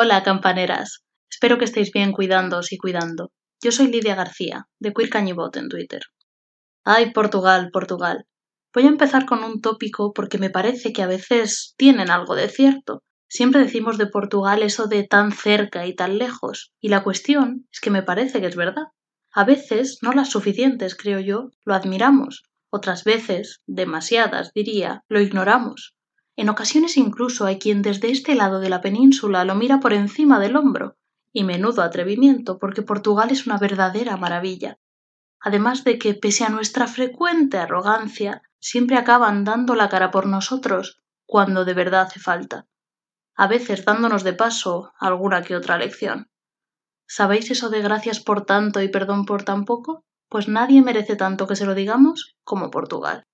Hola, campaneras. Espero que estéis bien cuidándoos y cuidando. Yo soy Lidia García, de Queer Cañibot en Twitter. Ay, Portugal, Portugal. Voy a empezar con un tópico porque me parece que a veces tienen algo de cierto. Siempre decimos de Portugal eso de tan cerca y tan lejos, y la cuestión es que me parece que es verdad. A veces, no las suficientes, creo yo, lo admiramos, otras veces, demasiadas, diría, lo ignoramos. En ocasiones incluso hay quien desde este lado de la península lo mira por encima del hombro, y menudo atrevimiento, porque Portugal es una verdadera maravilla. Además de que, pese a nuestra frecuente arrogancia, siempre acaban dando la cara por nosotros cuando de verdad hace falta, a veces dándonos de paso alguna que otra lección. ¿Sabéis eso de gracias por tanto y perdón por tan poco? Pues nadie merece tanto que se lo digamos como Portugal.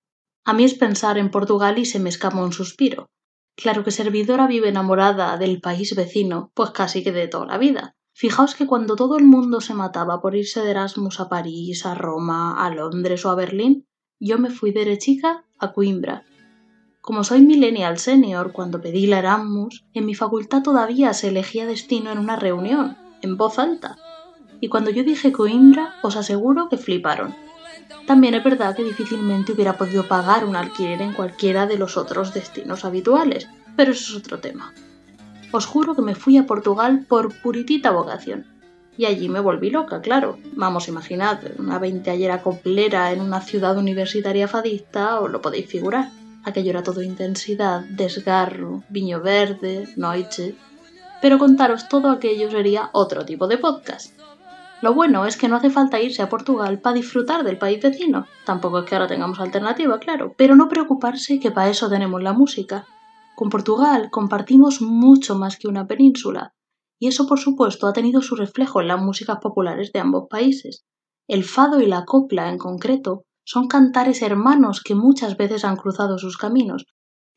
A mí es pensar en Portugal y se me escapa un suspiro. Claro que servidora vive enamorada del país vecino, pues casi que de toda la vida. Fijaos que cuando todo el mundo se mataba por irse de Erasmus a París, a Roma, a Londres o a Berlín, yo me fui derechica a Coimbra. Como soy millennial senior, cuando pedí la Erasmus, en mi facultad todavía se elegía destino en una reunión, en voz alta. Y cuando yo dije Coimbra, os aseguro que fliparon. También es verdad que difícilmente hubiera podido pagar un alquiler en cualquiera de los otros destinos habituales, pero eso es otro tema. Os juro que me fui a Portugal por puritita vocación. Y allí me volví loca, claro. Vamos, imaginad, una veinteallera coplera en una ciudad universitaria fadista, os lo podéis figurar. Aquello era todo intensidad, desgarro, viño verde, noche, pero contaros todo aquello sería otro tipo de podcast. Lo bueno es que no hace falta irse a Portugal para disfrutar del país vecino. Tampoco es que ahora tengamos alternativa, claro, pero no preocuparse que para eso tenemos la música. Con Portugal compartimos mucho más que una península, y eso por supuesto ha tenido su reflejo en las músicas populares de ambos países. El fado y la copla en concreto son cantares hermanos que muchas veces han cruzado sus caminos.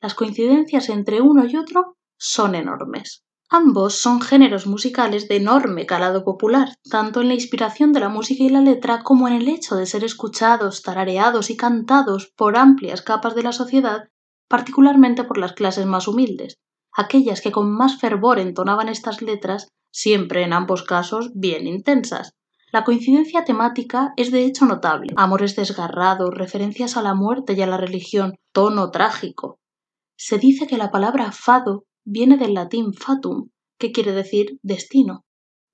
Las coincidencias entre uno y otro son enormes. Ambos son géneros musicales de enorme calado popular, tanto en la inspiración de la música y la letra como en el hecho de ser escuchados, tarareados y cantados por amplias capas de la sociedad, particularmente por las clases más humildes, aquellas que con más fervor entonaban estas letras, siempre en ambos casos bien intensas. La coincidencia temática es de hecho notable. Amores desgarrados, referencias a la muerte y a la religión, tono trágico. Se dice que la palabra fado viene del latín fatum, que quiere decir destino,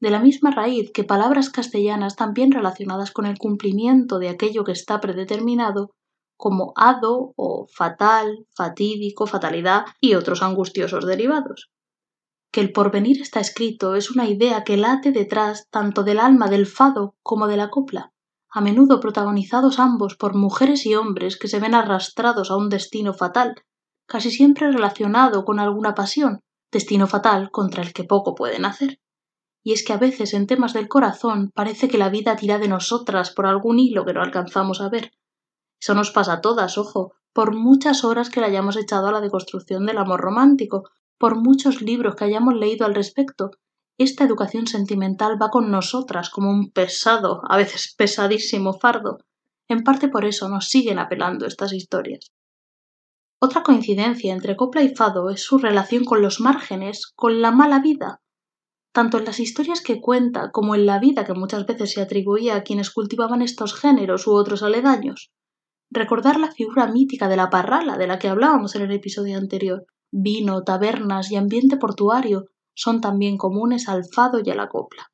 de la misma raíz que palabras castellanas también relacionadas con el cumplimiento de aquello que está predeterminado, como hado o fatal, fatídico, fatalidad y otros angustiosos derivados. Que el porvenir está escrito es una idea que late detrás tanto del alma del fado como de la copla, a menudo protagonizados ambos por mujeres y hombres que se ven arrastrados a un destino fatal casi siempre relacionado con alguna pasión, destino fatal contra el que poco pueden hacer. Y es que a veces en temas del corazón parece que la vida tira de nosotras por algún hilo que no alcanzamos a ver. Eso nos pasa a todas, ojo, por muchas horas que le hayamos echado a la deconstrucción del amor romántico, por muchos libros que hayamos leído al respecto, esta educación sentimental va con nosotras como un pesado, a veces pesadísimo fardo. En parte por eso nos siguen apelando estas historias. Otra coincidencia entre copla y fado es su relación con los márgenes, con la mala vida. Tanto en las historias que cuenta como en la vida que muchas veces se atribuía a quienes cultivaban estos géneros u otros aledaños. Recordar la figura mítica de la parrala de la que hablábamos en el episodio anterior. Vino, tabernas y ambiente portuario son también comunes al fado y a la copla.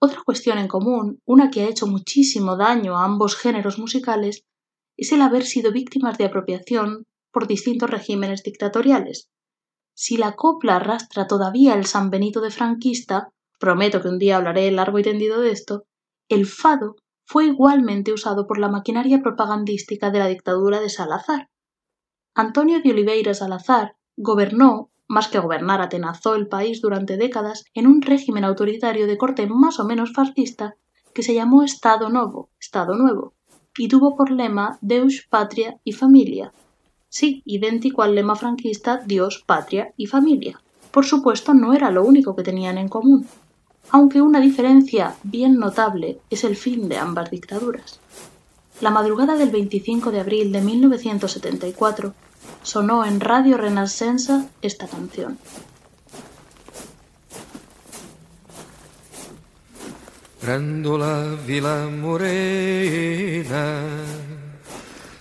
Otra cuestión en común, una que ha hecho muchísimo daño a ambos géneros musicales, es el haber sido víctimas de apropiación por distintos regímenes dictatoriales. Si la copla arrastra todavía el San Benito de franquista, prometo que un día hablaré largo y tendido de esto, el fado fue igualmente usado por la maquinaria propagandística de la dictadura de Salazar. Antonio de Oliveira Salazar gobernó, más que gobernar, atenazó el país durante décadas en un régimen autoritario de corte más o menos fascista que se llamó Estado Novo, Estado Nuevo, y tuvo por lema Deus, Patria y Familia, Sí, idéntico al lema franquista Dios, patria y familia. Por supuesto, no era lo único que tenían en común, aunque una diferencia bien notable es el fin de ambas dictaduras. La madrugada del 25 de abril de 1974 sonó en Radio Renascença esta canción. Grândola Vila Morena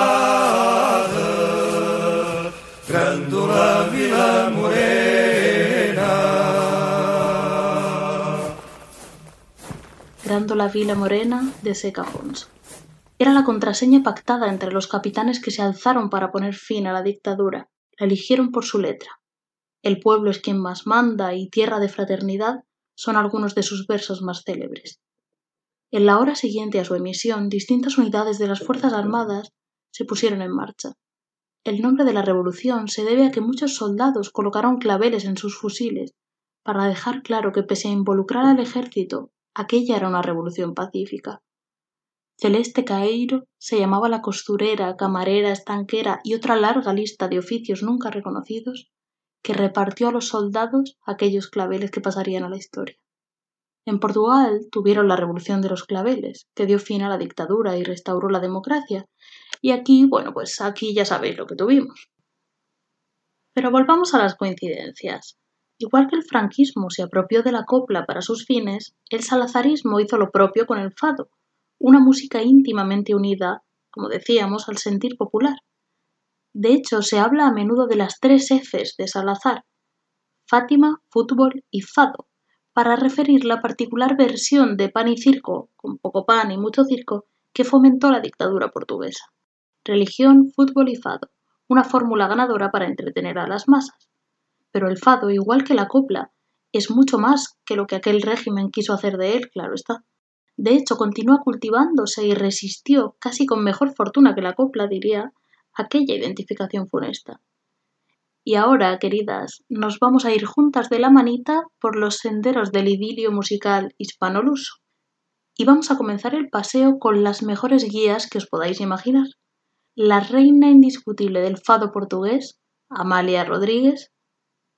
Fraternidade. Grândola Vila Morena. Grándola Vila Morena de Seca Fons. Era la contraseña pactada entre los capitanes que se alzaron para poner fin a la dictadura. La eligieron por su letra. El pueblo es quien más manda y tierra de fraternidad son algunos de sus versos más célebres. En la hora siguiente a su emisión, distintas unidades de las Fuerzas Armadas se pusieron en marcha. El nombre de la revolución se debe a que muchos soldados colocaron claveles en sus fusiles para dejar claro que pese a involucrar al ejército, aquella era una revolución pacífica. Celeste Caeiro se llamaba la costurera, camarera, estanquera y otra larga lista de oficios nunca reconocidos que repartió a los soldados aquellos claveles que pasarían a la historia. En Portugal tuvieron la revolución de los claveles, que dio fin a la dictadura y restauró la democracia, y aquí, bueno, pues aquí ya sabéis lo que tuvimos. Pero volvamos a las coincidencias. Igual que el franquismo se apropió de la copla para sus fines, el salazarismo hizo lo propio con el fado, una música íntimamente unida, como decíamos, al sentir popular. De hecho, se habla a menudo de las tres Fs de Salazar, Fátima, fútbol y fado, para referir la particular versión de pan y circo, con poco pan y mucho circo, que fomentó la dictadura portuguesa. Religión, fútbol y fado, una fórmula ganadora para entretener a las masas. Pero el fado, igual que la copla, es mucho más que lo que aquel régimen quiso hacer de él, claro está. De hecho, continúa cultivándose y resistió, casi con mejor fortuna que la copla, diría, aquella identificación funesta. Y ahora, queridas, nos vamos a ir juntas de la manita por los senderos del idilio musical hispanoluso. Y vamos a comenzar el paseo con las mejores guías que os podáis imaginar. La reina indiscutible del fado portugués, Amalia Rodríguez,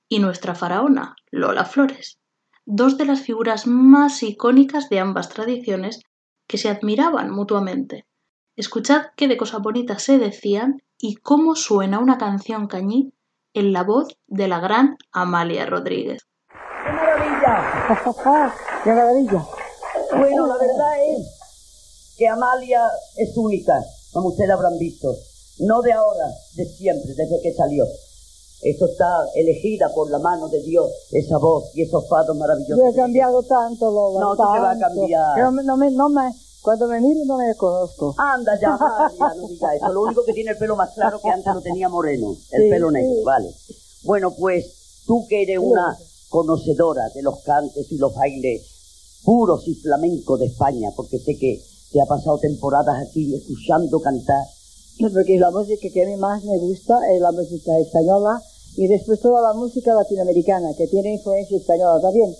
y nuestra faraona, Lola Flores, dos de las figuras más icónicas de ambas tradiciones que se admiraban mutuamente. Escuchad qué de cosas bonitas se decían y cómo suena una canción cañí en la voz de la gran Amalia Rodríguez. ¡Qué maravilla! ¡Qué maravilla! Bueno, la verdad es que Amalia es única, como ustedes habrán visto. No de ahora, de siempre, desde que salió. Eso está elegida por la mano de Dios, esa voz y esos fados maravillosos. Yo he cambiado tanto, Lola. No, tú te vas a tanto. cambiar. No, me- no me, cuando me miro no me conozco. Anda ya, no diga eso. Lo único que tiene el pelo más claro que antes lo tenía moreno. El Sí, pelo negro, sí. vale. Bueno, pues tú que eres una conocedora de los cantes y los bailes puros y flamencos de España, porque sé que te ha pasado temporadas aquí escuchando cantar. Porque la música que a mí más me gusta es la música española y después toda la música latinoamericana, que tiene influencia española también.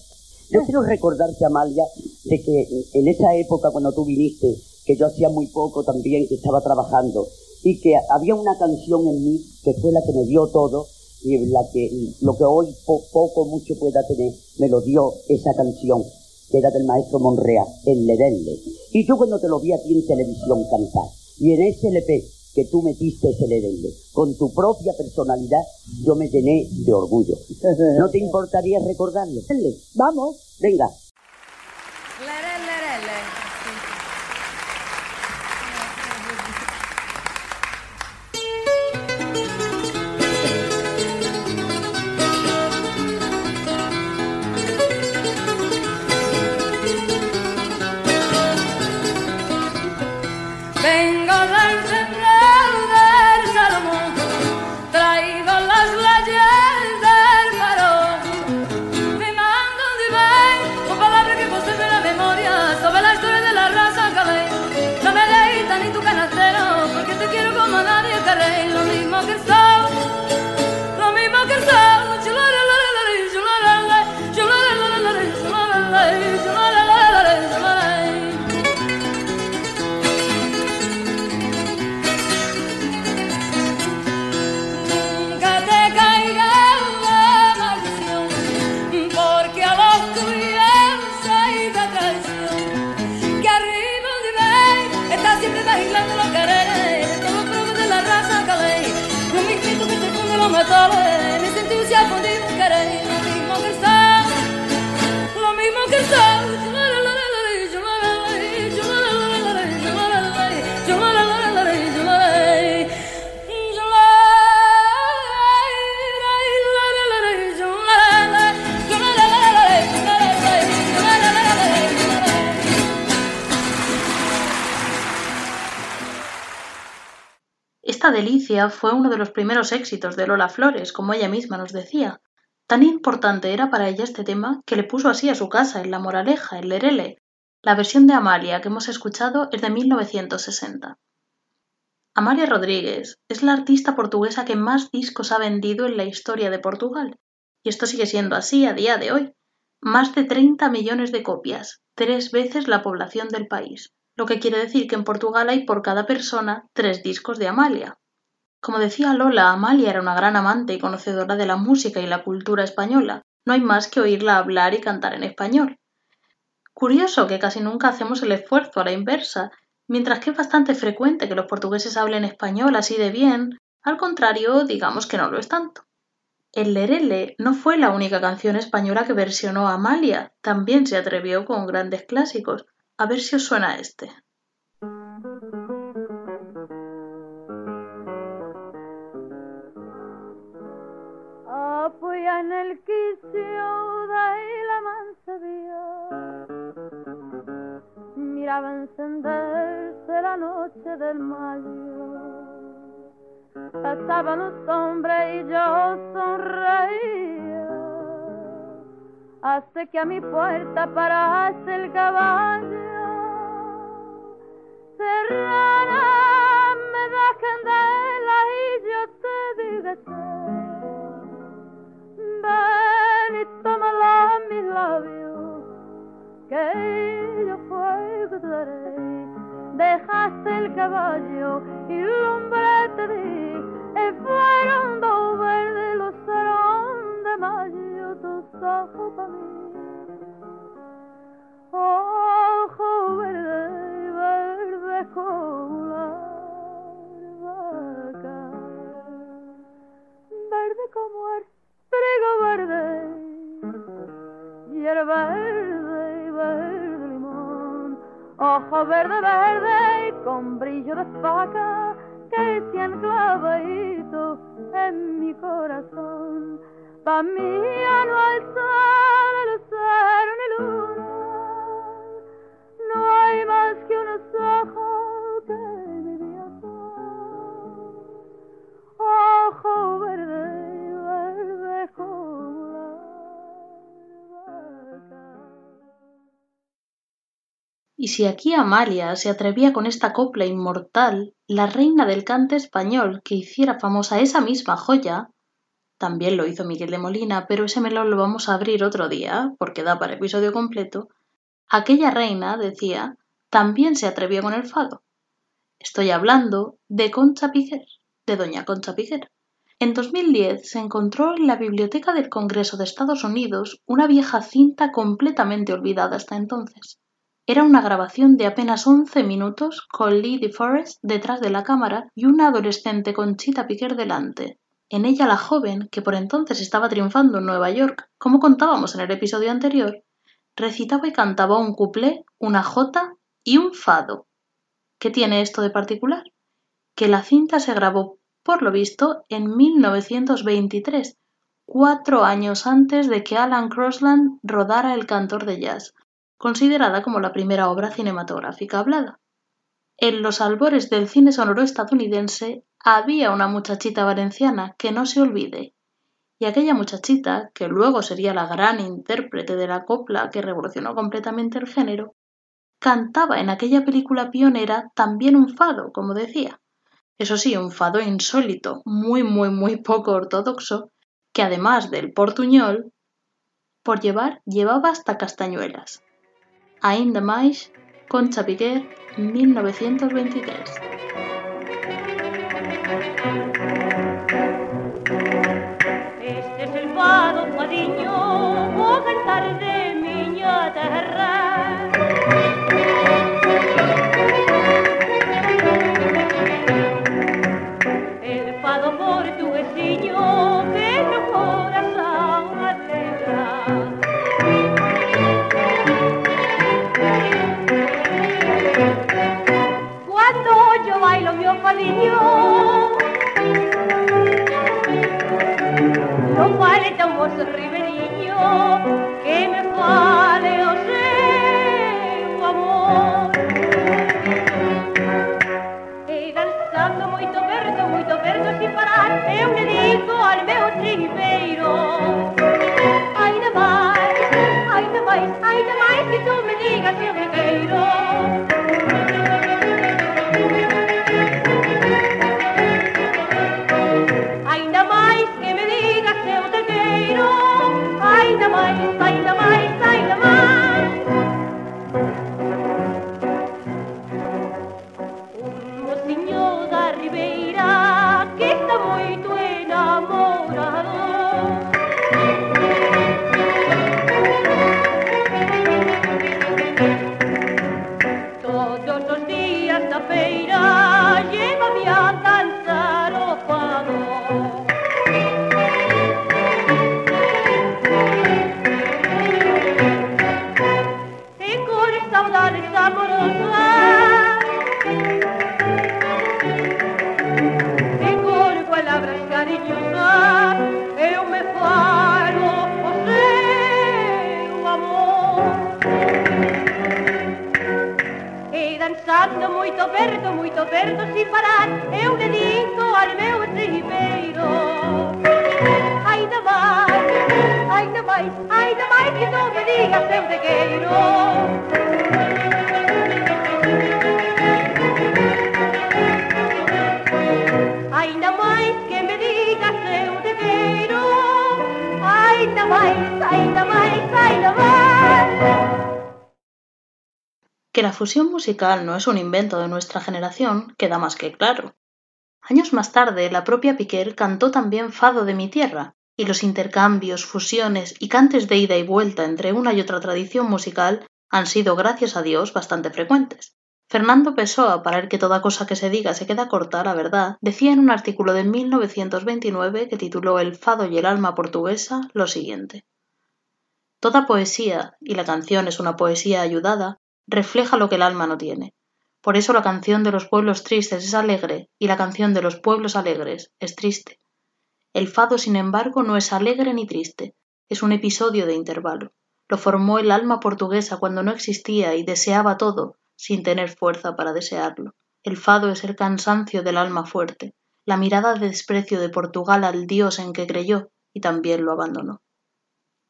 Yo quiero recordarte, Amalia, de que en esa época cuando tú viniste, que yo hacía muy poco también, que estaba trabajando, y que había una canción en mí que fue la que me dio todo, y la que lo que hoy po- poco mucho pueda tener, me lo dio esa canción, que era del maestro Monrea, el Ledelle. Y yo cuando te lo vi a ti en televisión cantar, y en ese LP que tú metiste ese Ledelle, con tu propia personalidad, yo me llené de orgullo. ¿No te importaría recordarlo? Vamos. Venga. Delicia fue uno de los primeros éxitos de Lola Flores, como ella misma nos decía. Tan importante era para ella este tema que le puso así a su casa en La Moraleja, en Lerele. La versión de Amalia que hemos escuchado es de 1960. Amalia Rodríguez es la artista portuguesa que más discos ha vendido en la historia de Portugal, y esto sigue siendo así a día de hoy. Más de 30 millones de copias, tres veces la población del país, lo que quiere decir que en Portugal hay por cada persona tres discos de Amalia. Como decía Lola, Amalia era una gran amante y conocedora de la música y la cultura española. No hay más que oírla hablar y cantar en español. Curioso que casi nunca hacemos el esfuerzo a la inversa Mientras que es bastante frecuente que los portugueses hablen español así de bien, al contrario, digamos que no lo es tanto. El Lerele no fue la única canción española que versionó Amalia, también se atrevió con grandes clásicos. A ver si os suena este. Miraba encenderse la noche del mayo. Pasaban los hombres y yo sonreía. Hace que a mi puerta parase el caballo. Serrana, me da candela y yo te digo Ven y tómala mis labios. Que Dejaste el caballo y lumbre te di, e fueron dos verdes los serán de mayo, tus ojos para mí. Ojo verde, verde como la vaca, verde como el trigo verde, y el verde, verde ojo verde, verde y con brillo de faca que se han clavadito en mi corazón. Pa' mí no hay sol, ni luna, no hay más que unos ojos que mi día Ojo verde, Y si aquí Amalia se atrevía con esta copla inmortal, la reina del cante español que hiciera famosa esa misma joya, también lo hizo Miguel de Molina, pero ese melón lo vamos a abrir otro día, porque da para episodio completo, aquella reina, decía, también se atrevió con el fado. Estoy hablando de Concha Piquer, de doña Concha Piquer. En 2010 se encontró en la Biblioteca del Congreso de Estados Unidos una vieja cinta completamente olvidada hasta entonces. Era una grabación de apenas once minutos con Lee DeForest detrás de la cámara y una adolescente Conchita Piquer delante. En ella la joven, que por entonces estaba triunfando en Nueva York, como contábamos en el episodio anterior, recitaba y cantaba un cuplé, una jota y un fado. ¿Qué tiene esto de particular? Que la cinta se grabó, por lo visto, en 1923, cuatro años antes de que Alan Crosland rodara El cantor de jazz, considerada como la primera obra cinematográfica hablada. En los albores del cine sonoro estadounidense había una muchachita valenciana que no se olvide, y aquella muchachita, que luego sería la gran intérprete de la copla que revolucionó completamente el género, cantaba en aquella película pionera también un fado, como decía. Eso sí, un fado insólito, muy, muy, muy poco ortodoxo, que además del portuñol, por llevar llevaba hasta castañuelas. Ainda mais, Concha Piquer, 1923. Este es el fado, fadiño, vou cantar de miña terra. yo bailo mio cariño. No vale tan vos riberiño que me vale o seu amor. E danzando moito verde, moito verde sin parar, eu me digo al meu tripeiro. Ainda máis, ainda máis, ainda máis que tú me digas que eu me queiro. Que la fusión musical no es un invento de nuestra generación queda más que claro. Años más tarde, la propia Piquer cantó también Fado de mi tierra, y los intercambios, fusiones y cantes de ida y vuelta entre una y otra tradición musical han sido, gracias a Dios, bastante frecuentes. Fernando Pessoa, para el que toda cosa que se diga se queda corta, la verdad, decía en un artículo de 1929 que tituló El fado y el alma portuguesa lo siguiente. Toda poesía, y la canción es una poesía ayudada, refleja lo que el alma no tiene. Por eso la canción de los pueblos tristes es alegre y la canción de los pueblos alegres es triste. El fado, sin embargo, no es alegre ni triste, es un episodio de intervalo. Lo formó el alma portuguesa cuando no existía y deseaba todo, sin tener fuerza para desearlo. El fado es el cansancio del alma fuerte, la mirada de desprecio de Portugal al Dios en que creyó y también lo abandonó.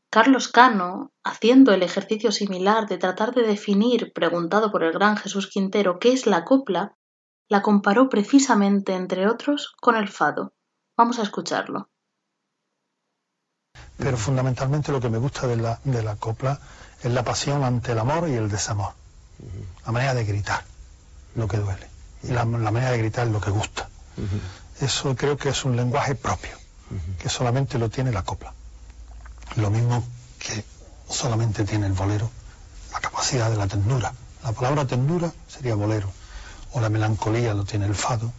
Carlos Cano, haciendo el ejercicio similar de tratar de definir, preguntado por el gran Jesús Quintero, qué es la copla, la comparó precisamente, entre otros, con el fado. Vamos a escucharlo. Pero fundamentalmente lo que me gusta de la, de la copla es la pasión ante el amor y el desamor. La manera de gritar lo que duele. Y la, la manera de gritar lo que gusta. Eso creo que es un lenguaje propio, que solamente lo tiene la copla. Lo mismo que solamente tiene el bolero, la capacidad de la ternura. La palabra ternura sería bolero. O la melancolía lo tiene el fado.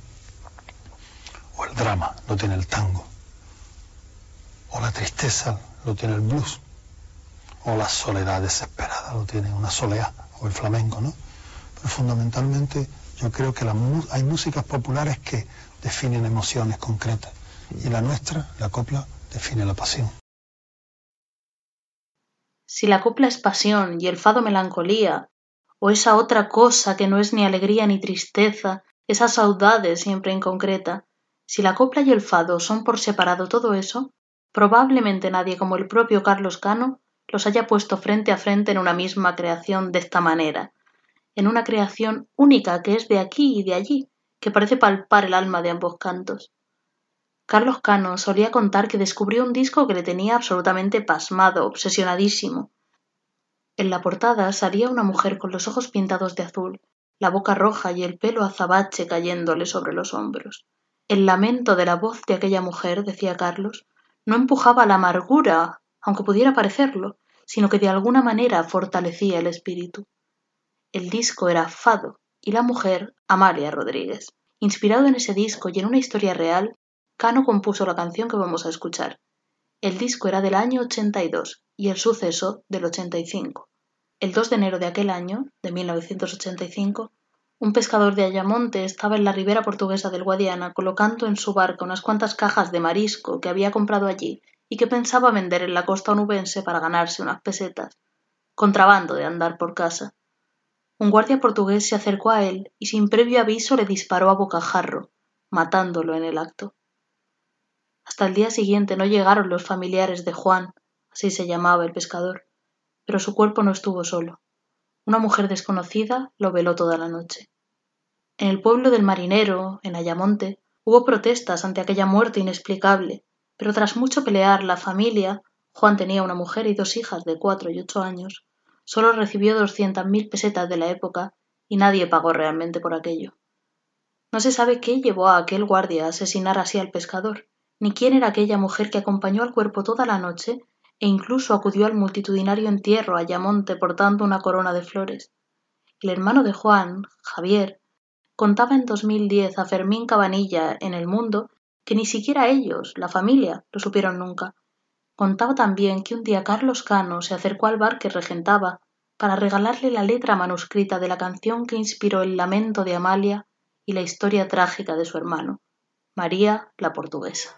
O el drama lo tiene el tango. O la tristeza lo tiene el blues. O la soledad desesperada lo tiene una soleá o el flamenco, ¿no? Pero fundamentalmente yo creo que hay músicas populares que definen emociones concretas. Y la nuestra, la copla, define la pasión. Si la copla es pasión y el fado melancolía, o esa otra cosa que no es ni alegría ni tristeza, esa saudade siempre inconcreta, si la copla y el fado son por separado todo eso, probablemente nadie como el propio Carlos Cano los haya puesto frente a frente en una misma creación de esta manera, en una creación única que es de aquí y de allí, que parece palpar el alma de ambos cantos. Carlos Cano solía contar que descubrió un disco que le tenía absolutamente pasmado, obsesionadísimo. En la portada salía una mujer con los ojos pintados de azul, la boca roja y el pelo azabache cayéndole sobre los hombros. El lamento de la voz de aquella mujer, decía Carlos, no empujaba la amargura, aunque pudiera parecerlo, sino que de alguna manera fortalecía el espíritu. El disco era Fado y la mujer Amalia Rodríguez. Inspirado en ese disco y en una historia real, Cano compuso la canción que vamos a escuchar. El disco era del año 82 y el suceso del 85. El 2 de enero de aquel año, de 1985, un pescador de Ayamonte estaba en la ribera portuguesa del Guadiana colocando en su barca unas cuantas cajas de marisco que había comprado allí y que pensaba vender en la costa onubense para ganarse unas pesetas. Contrabando de andar por casa. Un guardia portugués se acercó a él y sin previo aviso le disparó a bocajarro, matándolo en el acto. Hasta el día siguiente no llegaron los familiares de Juan, así se llamaba el pescador, pero su cuerpo no estuvo solo. Una mujer desconocida lo veló toda la noche. En el pueblo del marinero, en Ayamonte, hubo protestas ante aquella muerte inexplicable, pero tras mucho pelear la familia, Juan tenía una mujer y dos hijas de cuatro y ocho años, solo recibió doscientas mil pesetas de la época y nadie pagó realmente por aquello. No se sabe qué llevó a aquel guardia a asesinar así al pescador, ni quién era aquella mujer que acompañó al cuerpo toda la noche e incluso acudió al multitudinario entierro a Ayamonte portando una corona de flores. El hermano de Juan, Javier, contaba en 2010 a Fermín Cabanilla en El Mundo que ni siquiera ellos, la familia, lo supieron nunca. Contaba también que un día Carlos Cano se acercó al bar que regentaba para regalarle la letra manuscrita de la canción que inspiró el lamento de Amalia y la historia trágica de su hermano, María la Portuguesa.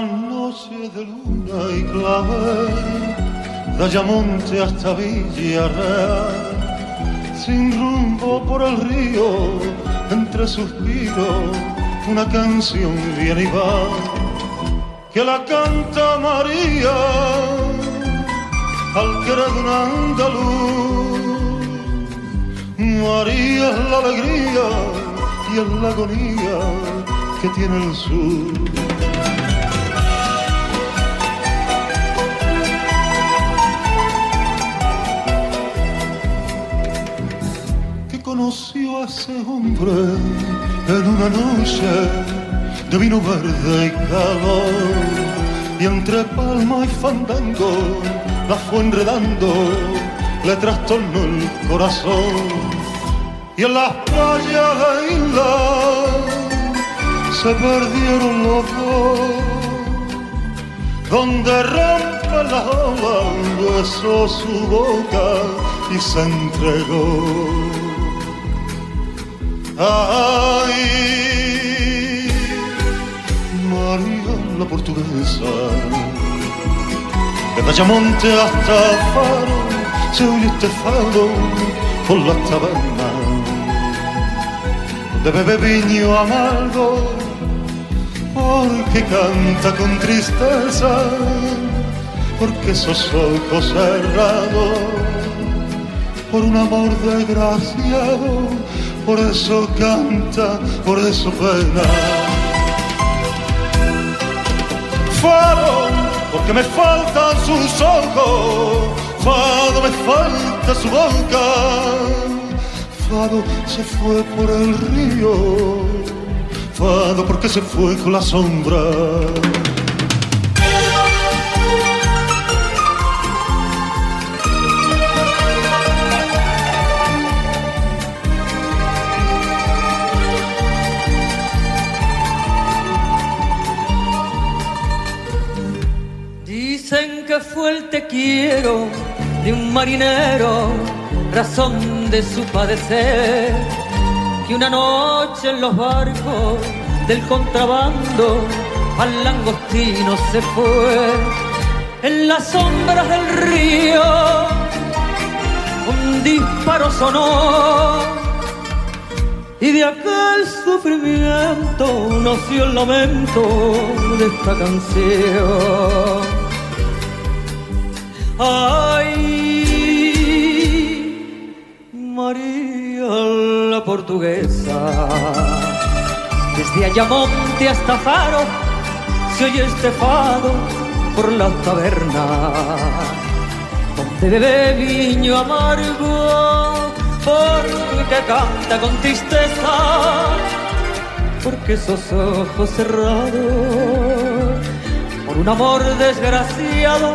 Noche de luna y clave, de Ayamonte hasta Villarreal, sin rumbo por el río, entre suspiros, una canción viene y va, que la canta María, al querer de un andaluz. María es la alegría y es la agonía que tiene el sur. Conoció a ese hombre en una noche de vino verde y calor. Y entre palma y fandango la fue enredando, le trastornó el corazón. Y en las playas de isla se perdieron los dos donde rompe la ola, besó su boca y se entregó. Ay, María la portuguesa, de Ayamonte hasta Faro, se oye este fado por la taberna, donde bebe viño amargo porque canta con tristeza, porque esos ojos cerrados, por un amor desgraciado, por eso canta, por eso pena. Fado, porque me faltan sus ojos, Fado me falta su boca, Fado se fue por el río enfado porque se fue con la sombra. Quiero de un marinero, razón de su padecer. Que una noche en los barcos del contrabando al langostino se fue. En las sombras del río un disparo sonó. Y de aquel sufrimiento nació el lamento de esta canción ay María la portuguesa. Desde Ayamonte hasta Faro se oye este fado por la taberna, donde bebe viño amargo, porque canta con tristeza, porque esos ojos cerrados, por un amor desgraciado,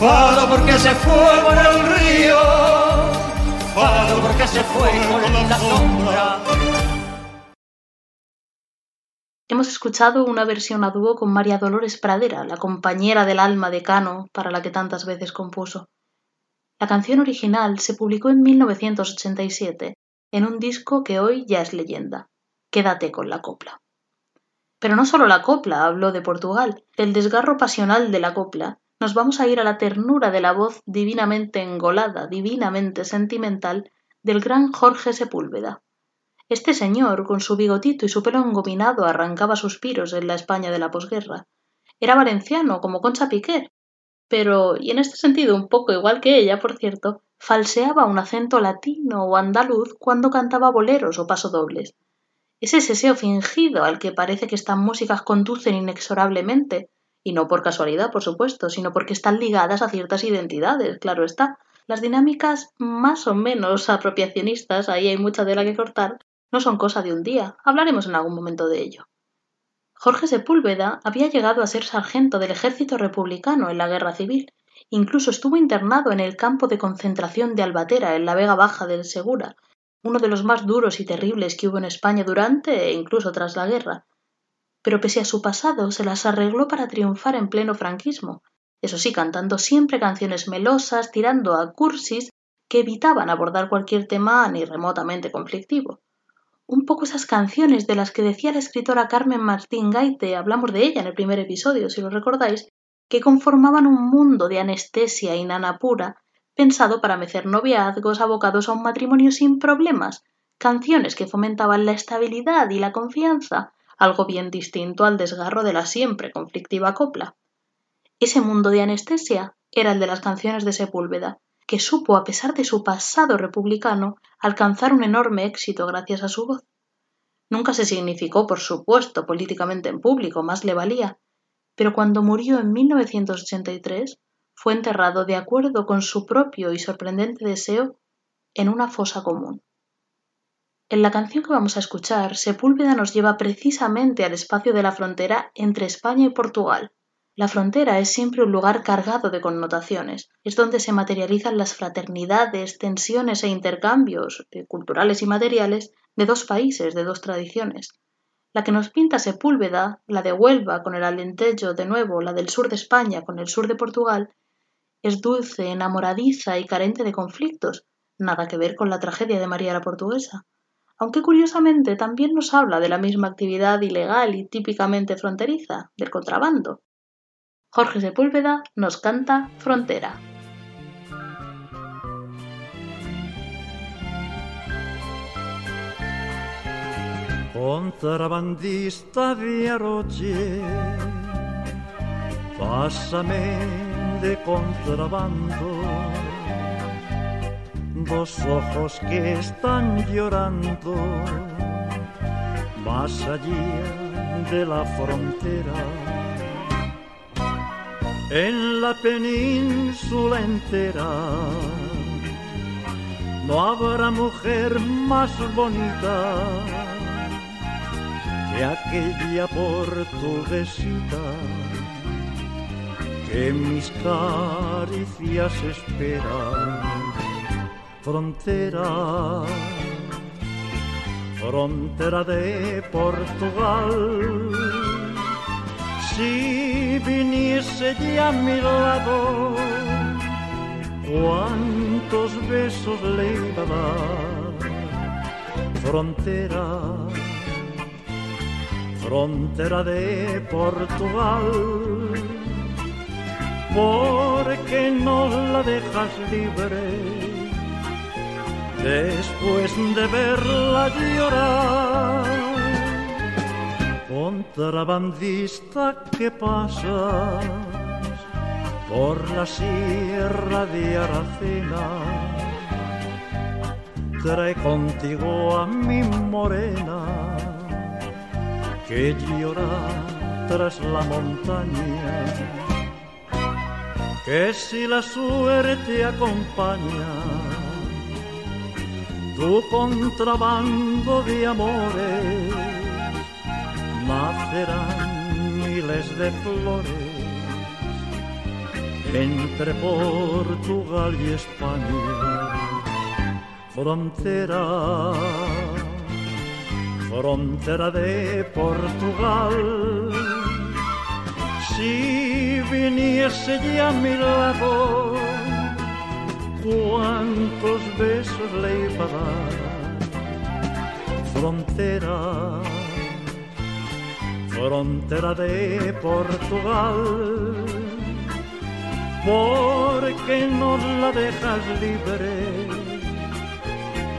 Fado porque se fue por el río, fado porque se fue con la sombra. Hemos escuchado una versión a dúo con María Dolores Pradera, la compañera del alma de Cano, para la que tantas veces compuso. La canción original se publicó en 1987 en un disco que hoy ya es leyenda. Quédate con la copla. Pero no solo la copla habló de Portugal, del desgarro pasional de la copla, nos vamos a ir a la ternura de la voz divinamente engolada, divinamente sentimental del gran Jorge Sepúlveda. Este señor, con su bigotito y su pelo engominado, arrancaba suspiros en la España de la posguerra. Era valenciano, como Concha Piquer, pero, y en este sentido un poco igual que ella, por cierto, falseaba un acento latino o andaluz cuando cantaba boleros o pasodobles. Ese seseo fingido al que parece que estas músicas conducen inexorablemente, y no por casualidad, por supuesto, sino porque están ligadas a ciertas identidades, claro está. Las dinámicas más o menos apropiacionistas, ahí hay mucha tela que cortar, no son cosa de un día. Hablaremos en algún momento de ello. Jorge Sepúlveda había llegado a ser sargento del ejército republicano en la guerra civil Incluso estuvo internado en el campo de concentración de Albatera, en la Vega Baja del Segura, uno de los más duros y terribles que hubo en España durante e incluso tras la guerra. Pero pese a su pasado, se las arregló para triunfar en pleno franquismo, eso sí, cantando siempre canciones melosas, tirando a cursis que evitaban abordar cualquier tema ni remotamente conflictivo. Un poco esas canciones de las que decía la escritora Carmen Martín Gaite, hablamos de ella en el primer episodio, si lo recordáis, que conformaban un mundo de anestesia y nana pura, pensado para mecer noviazgos abocados a un matrimonio sin problemas, canciones que fomentaban la estabilidad y la confianza, algo bien distinto al desgarro de la siempre conflictiva copla. Ese mundo de anestesia era el de las canciones de Sepúlveda, que supo, a pesar de su pasado republicano, alcanzar un enorme éxito gracias a su voz. Nunca se significó, por supuesto, políticamente en público, más le valía, pero cuando murió en 1983 fue enterrado de acuerdo con su propio y sorprendente deseo en una fosa común. En la canción que vamos a escuchar, Sepúlveda nos lleva precisamente al espacio de la frontera entre España y Portugal. La frontera es siempre un lugar cargado de connotaciones, es donde se materializan las fraternidades, tensiones e intercambios culturales y materiales de dos países, de dos tradiciones. La que nos pinta Sepúlveda, la de Huelva con el Alentejo de nuevo, la del sur de España con el sur de Portugal, es dulce, enamoradiza y carente de conflictos, nada que ver con la tragedia de María la Portuguesa, aunque curiosamente también nos habla de la misma actividad ilegal y típicamente fronteriza, del contrabando. Jorge Sepúlveda nos canta Frontera. Contrabandista de Roche, pásame de contrabando dos ojos que están llorando más allá de la frontera. En la península entera no habrá mujer más bonita de aquella portuguesita que mis caricias esperan. Frontera, frontera de Portugal, si viniese ya a mi lado, cuántos besos le iba a dar. Frontera, frontera de Portugal, porque no la dejas libre después de verla llorar. Contrabandista que pasas por la sierra de Aracena, trae contigo a mi morena que llora tras la montaña, que si la suerte acompaña, tu contrabando de amores, nacerán miles de flores entre Portugal y España. Frontera, frontera de Portugal. Si viniese ya mi lado, cuántos besos le iba a dar. Frontera, frontera de Portugal porque no la dejas libre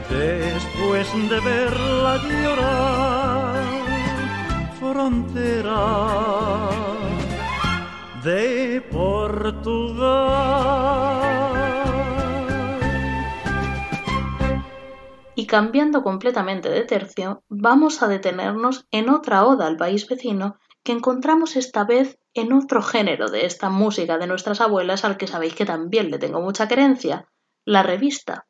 después de verla llorar, frontera de Portugal. Cambiando completamente de tercio, vamos a detenernos en otra oda al país vecino que encontramos esta vez en otro género de esta música de nuestras abuelas al que sabéis que también le tengo mucha querencia, la revista.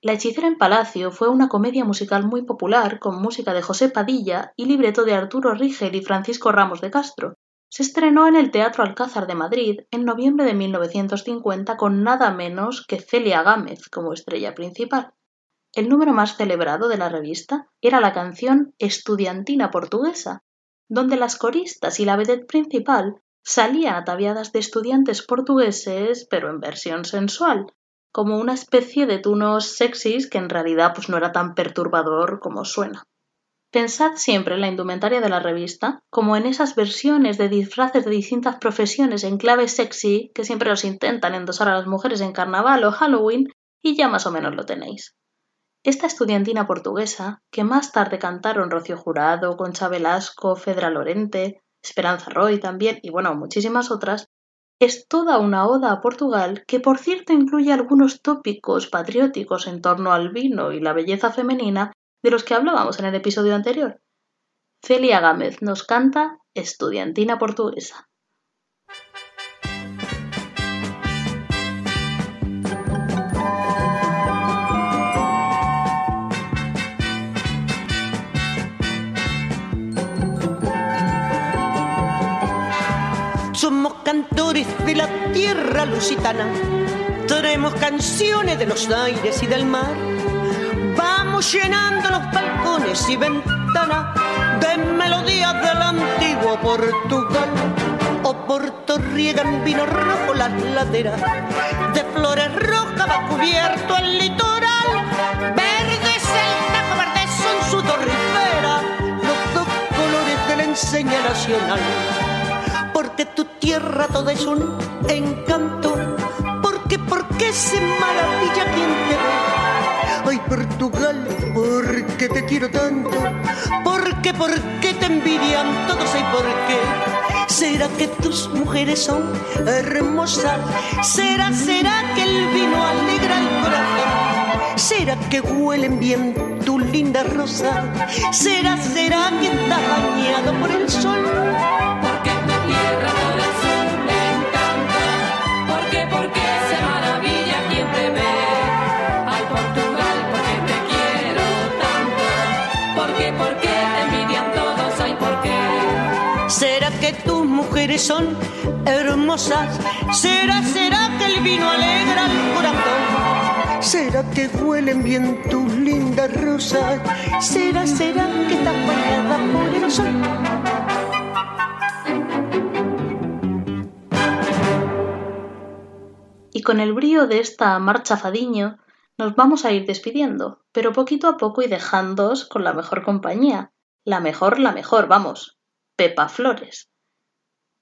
La hechicera en Palacio fue una comedia musical muy popular con música de José Padilla y libreto de Arturo Rigel y Francisco Ramos de Castro. Se estrenó en el Teatro Alcázar de Madrid en noviembre de 1950 con nada menos que Celia Gámez como estrella principal. El número más celebrado de la revista era la canción Estudiantina Portuguesa, donde las coristas y la vedette principal salían ataviadas de estudiantes portugueses, pero en versión sensual, como una especie de tunos sexys que en realidad pues no era tan perturbador como suena. Pensad siempre en la indumentaria de la revista, como en esas versiones de disfraces de distintas profesiones en clave sexy que siempre os intentan endosar a las mujeres en carnaval o Halloween, y ya más o menos lo tenéis. Esta estudiantina portuguesa, que más tarde cantaron Rocío Jurado, Concha Velasco, Fedra Lorente, Esperanza Roy también, y bueno, muchísimas otras, es toda una oda a Portugal que por cierto incluye algunos tópicos patrióticos en torno al vino y la belleza femenina de los que hablábamos en el episodio anterior. Celia Gámez nos canta Estudiantina Portuguesa. Cantores de la tierra lusitana, traemos canciones de los aires y del mar. Vamos llenando los balcones y ventanas de melodías del antiguo Portugal. Oporto riegan vino rojo las laderas, de flores rojas va cubierto el litoral. Verde es el tajo, verde son su torrifera, los dos colores de la enseña nacional tierra todo es un encanto, porque, porque se maravilla quien te ve. Ay, Portugal, porque te quiero tanto, porque, porque te envidian todos, y por qué. ¿Será que tus mujeres son hermosas? ¿Será, será que el vino alegra el corazón? ¿Será que huelen bien tu linda rosa? ¿Será, será que estás bañado por el sol? ¿Será tus mujeres son hermosas? ¿Será, será que el vino alegra el corazón? ¿Será que huelen bien tus lindas rosas? ¿Será, será que estás bañada por el sol? Y con el brío de esta marcha fadiño nos vamos a ir despidiendo, pero poquito a poco y dejándoos con la mejor compañía. La mejor, la mejor, vamos, Pepa Flores.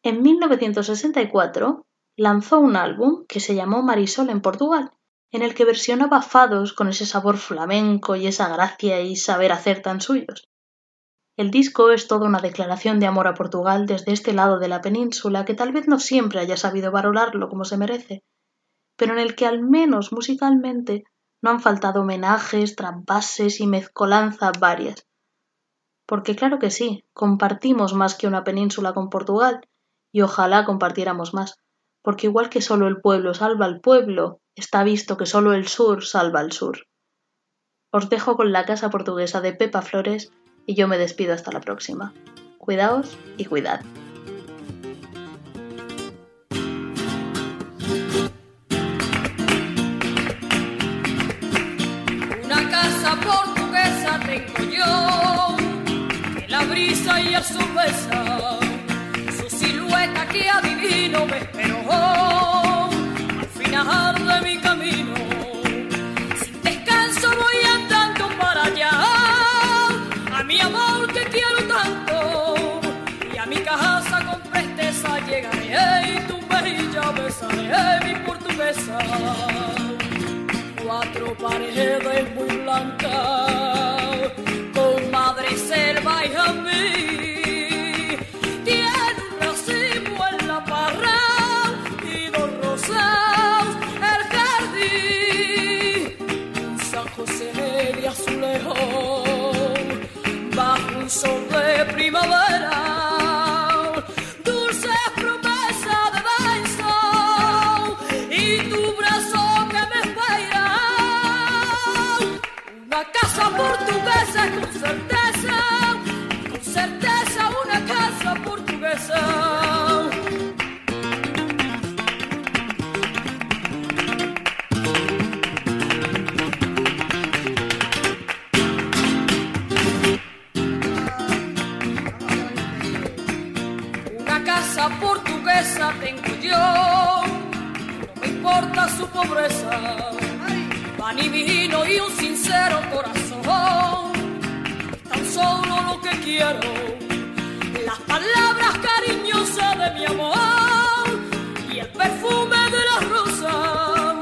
En 1964 lanzó un álbum que se llamó Marisol en Portugal, en el que versionaba fados con ese sabor flamenco y esa gracia y saber hacer tan suyos. El disco es toda una declaración de amor a Portugal desde este lado de la península que tal vez no siempre haya sabido valorarlo como se merece, pero en el que al menos musicalmente no han faltado homenajes, trampases y mezcolanzas varias. Porque claro que sí, compartimos más que una península con Portugal, y ojalá compartiéramos más, porque igual que solo el pueblo salva al pueblo, está visto que solo el sur salva al sur. Os dejo con la casa portuguesa de Pepa Flores y yo me despido hasta la próxima. Cuidaos y cuidad. Una casa portuguesa tengo yo, que la brisa y el sol besa que adivino me esperó al final de mi camino. Sin descanso voy andando para allá, a mi amor que quiero tanto, y a mi casa con presteza llegaré y tu bella besaré mi portuguesa cuatro paredes muy blancas, con madre selva y a su pobreza, pan y vino y un sincero corazón, tan solo lo que quiero, las palabras cariñosas de mi amor y el perfume de las rosas,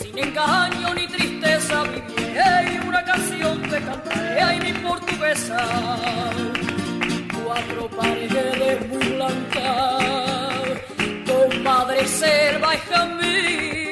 sin engaño ni tristeza viviré una canción te cantaré ay mi portuguesa. Cuatro paredes muy blancas, madre selva, hija mía.